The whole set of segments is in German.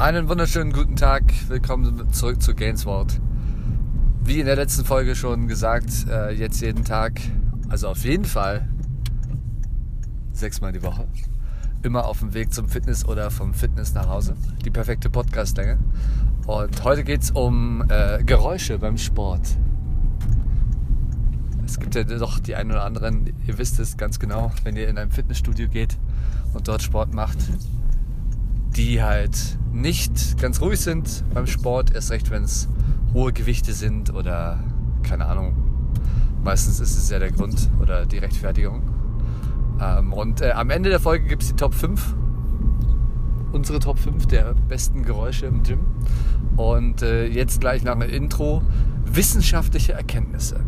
Einen wunderschönen guten Tag. Willkommen zurück zu Gainswort. Wie in der letzten Folge schon gesagt, äh, jetzt jeden Tag, also auf jeden Fall sechsmal die Woche, immer auf dem Weg zum Fitness oder vom Fitness nach Hause. Die perfekte Podcastlänge. Und heute geht es um äh, Geräusche beim Sport. Es gibt ja doch die einen oder anderen, ihr wisst es ganz genau, wenn ihr in ein Fitnessstudio geht und dort Sport macht, die halt nicht ganz ruhig sind beim Sport, erst recht, wenn es hohe Gewichte sind oder keine Ahnung. Meistens ist es ja der Grund oder die Rechtfertigung. Ähm, und äh, am Ende der Folge gibt es die Top 5. Unsere Top 5 der besten Geräusche im Gym. Und äh, jetzt gleich nach einem Intro wissenschaftliche Erkenntnisse.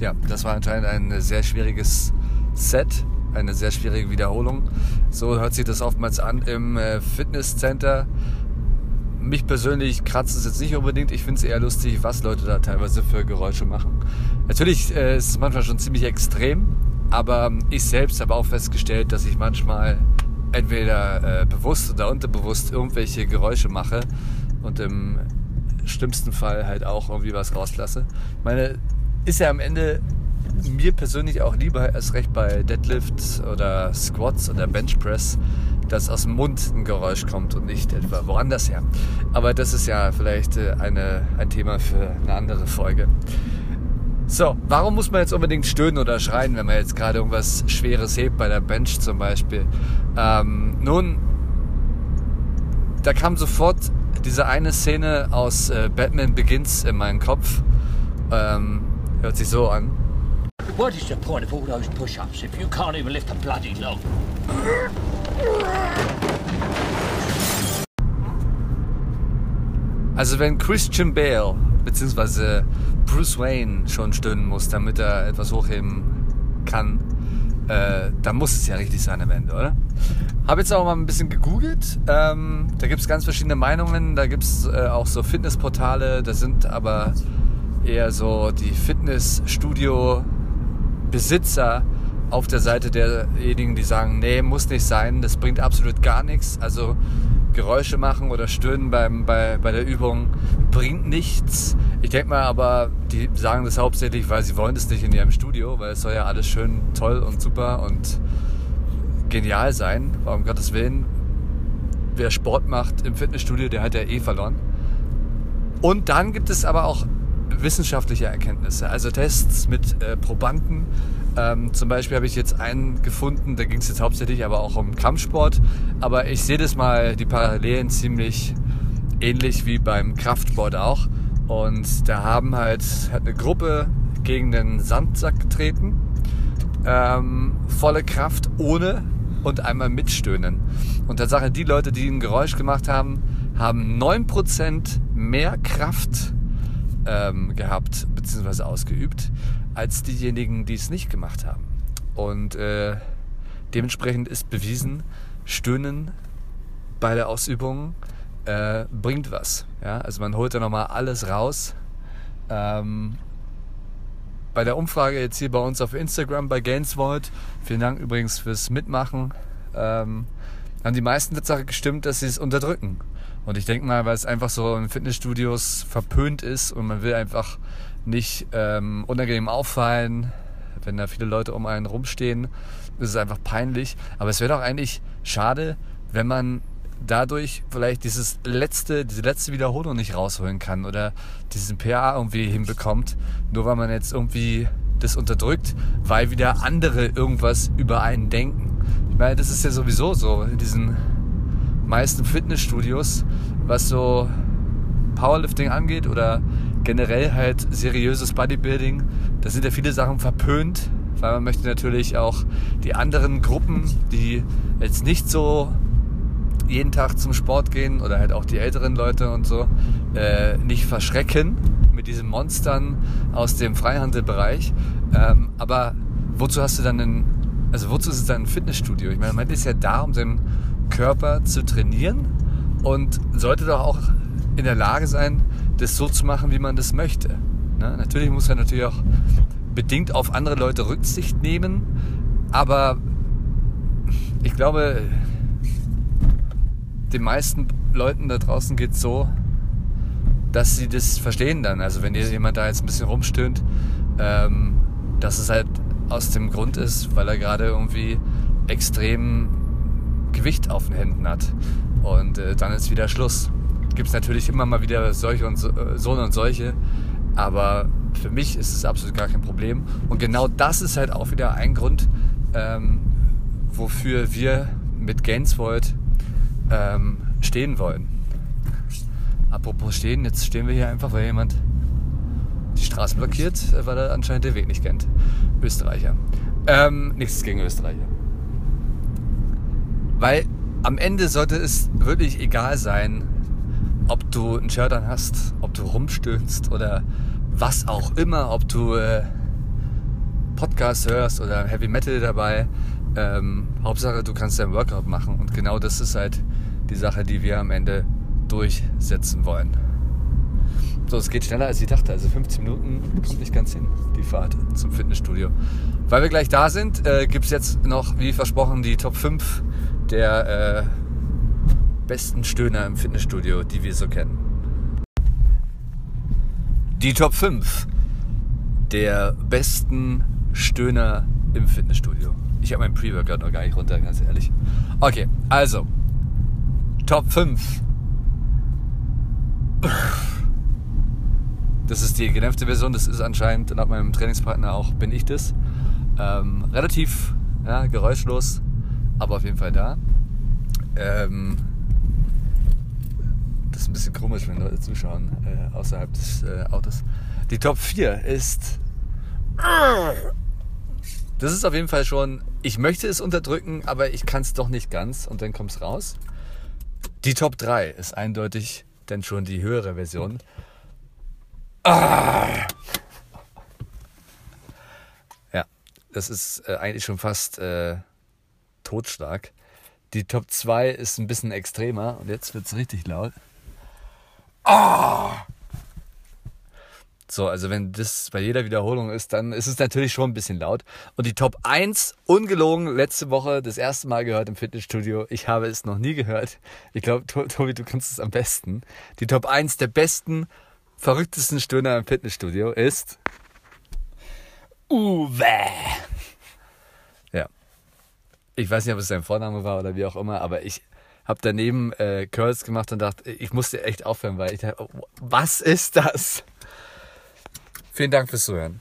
Ja, das war anscheinend ein sehr schwieriges Set, eine sehr schwierige Wiederholung. So hört sich das oftmals an im äh, Fitnesscenter. Mich persönlich kratzt es jetzt nicht unbedingt. Ich finde es eher lustig, was Leute da teilweise für Geräusche machen. Natürlich äh, ist es manchmal schon ziemlich extrem, aber ich selbst habe auch festgestellt, dass ich manchmal entweder äh, bewusst oder unterbewusst irgendwelche Geräusche mache und im schlimmsten Fall halt auch irgendwie was rauslasse. Meine ist ja am Ende mir persönlich auch lieber erst recht bei Deadlifts oder Squats oder Benchpress, dass aus dem Mund ein Geräusch kommt und nicht etwa woanders her. Aber das ist ja vielleicht äh, eine, ein Thema für eine andere Folge. So, warum muss man jetzt unbedingt stöhnen oder schreien, wenn man jetzt gerade irgendwas Schweres hebt, bei der Bench zum Beispiel? Ähm, nun, da kam sofort diese eine Szene aus äh, Batman Begins in meinen Kopf. Ähm, hört sich so an. What is the point of all those push-ups if you can't even lift a bloody log? Also wenn Christian Bale bzw. Bruce Wayne schon stöhnen muss, damit er etwas hochheben kann, äh, dann muss es ja richtig sein am Ende, oder? Habe jetzt auch mal ein bisschen gegoogelt. Ähm, da gibt es ganz verschiedene Meinungen. Da gibt es äh, auch so Fitnessportale. Da sind aber eher so die Fitnessstudio-Besitzer auf der Seite derjenigen, die sagen, nee, muss nicht sein, das bringt absolut gar nichts. Also Geräusche machen oder stöhnen beim, bei, bei der Übung bringt nichts. Ich denke mal aber, die sagen das hauptsächlich, weil sie wollen das nicht in ihrem Studio, weil es soll ja alles schön toll und super und genial sein. Warum Gottes Willen, wer Sport macht im Fitnessstudio, der hat ja eh verloren. Und dann gibt es aber auch wissenschaftliche Erkenntnisse, also Tests mit äh, Probanden. Ähm, zum Beispiel habe ich jetzt einen gefunden, da ging es jetzt hauptsächlich aber auch um Kampfsport. Aber ich sehe das mal, die Parallelen ziemlich ähnlich wie beim Kraftsport auch. Und da haben halt, hat eine Gruppe gegen den Sandsack getreten. Ähm, volle Kraft ohne und einmal mitstöhnen. Und Tatsache, die Leute, die ein Geräusch gemacht haben, haben 9% mehr Kraft ähm, gehabt bzw. ausgeübt als diejenigen, die es nicht gemacht haben. Und äh, dementsprechend ist bewiesen, Stöhnen bei der Ausübung äh, bringt was. Ja? Also man holt da nochmal alles raus. Ähm, bei der Umfrage jetzt hier bei uns auf Instagram bei Gainsvolt, vielen Dank übrigens fürs Mitmachen, ähm, haben die meisten Tatsache gestimmt, dass sie es unterdrücken. Und ich denke mal, weil es einfach so in Fitnessstudios verpönt ist und man will einfach nicht ähm, unangenehm auffallen, wenn da viele Leute um einen rumstehen, ist es einfach peinlich. Aber es wäre doch eigentlich schade, wenn man dadurch vielleicht dieses letzte, diese letzte Wiederholung nicht rausholen kann oder diesen PA irgendwie hinbekommt, nur weil man jetzt irgendwie das unterdrückt, weil wieder andere irgendwas über einen denken. Ich meine, das ist ja sowieso so in diesen meisten Fitnessstudios, was so Powerlifting angeht oder generell halt seriöses Bodybuilding, da sind ja viele Sachen verpönt, weil man möchte natürlich auch die anderen Gruppen, die jetzt nicht so jeden Tag zum Sport gehen oder halt auch die älteren Leute und so, äh, nicht verschrecken mit diesen Monstern aus dem Freihandelbereich. Ähm, aber wozu hast du dann ein, also wozu ist es dann ein Fitnessstudio? Ich meine, man ist ja da, um seinen Körper zu trainieren und sollte doch auch in der Lage sein, das so zu machen, wie man das möchte. Ne? Natürlich muss er natürlich auch bedingt auf andere Leute Rücksicht nehmen, aber ich glaube, den meisten Leuten da draußen geht es so, dass sie das verstehen dann. Also wenn jemand da jetzt ein bisschen rumstöhnt, ähm, dass es halt aus dem Grund ist, weil er gerade irgendwie extrem Gewicht auf den Händen hat. Und äh, dann ist wieder Schluss. Gibt es natürlich immer mal wieder solche und so, äh, so und solche, aber für mich ist es absolut gar kein Problem. Und genau das ist halt auch wieder ein Grund, ähm, wofür wir mit Gainsvold ähm, stehen wollen. Apropos stehen, jetzt stehen wir hier einfach, weil jemand die Straße blockiert, weil er anscheinend den Weg nicht kennt. Österreicher. Ähm, nichts gegen Österreicher. Weil am Ende sollte es wirklich egal sein, ob du ein Shirt an hast, ob du rumstöhnst oder was auch immer, ob du äh, Podcast hörst oder Heavy Metal dabei. Ähm, Hauptsache, du kannst dein Workout machen. Und genau das ist halt die Sache, die wir am Ende durchsetzen wollen. So, es geht schneller als ich dachte. Also 15 Minuten kommt nicht ganz hin, die Fahrt zum Fitnessstudio. Weil wir gleich da sind, äh, gibt es jetzt noch, wie versprochen, die Top 5 der äh, besten Stöhner im Fitnessstudio, die wir so kennen. Die Top 5 der besten Stöhner im Fitnessstudio. Ich habe meinen Pre-Workout noch gar nicht runter, ganz ehrlich. Okay, also Top 5. Das ist die gedämpfte Version, das ist anscheinend nach meinem Trainingspartner auch, bin ich das. Ähm, relativ ja, geräuschlos, aber auf jeden Fall da. Ähm, das ist ein bisschen komisch, wenn Leute zuschauen äh, außerhalb des äh, Autos. Die Top 4 ist. Das ist auf jeden Fall schon. Ich möchte es unterdrücken, aber ich kann es doch nicht ganz und dann kommt es raus. Die Top 3 ist eindeutig denn schon die höhere Version. Ah! Ja, das ist äh, eigentlich schon fast äh, Totschlag. Die Top 2 ist ein bisschen extremer und jetzt wird es richtig laut. Ah! So, also wenn das bei jeder Wiederholung ist, dann ist es natürlich schon ein bisschen laut. Und die Top 1, ungelogen, letzte Woche das erste Mal gehört im Fitnessstudio. Ich habe es noch nie gehört. Ich glaube, Tobi, du kannst es am besten. Die Top 1 der besten, verrücktesten Stöhner im Fitnessstudio ist Uwe. Ich weiß nicht, ob es sein Vorname war oder wie auch immer, aber ich habe daneben äh, Curls gemacht und dachte, ich musste echt aufhören, weil ich dachte, was ist das? Vielen Dank fürs Zuhören.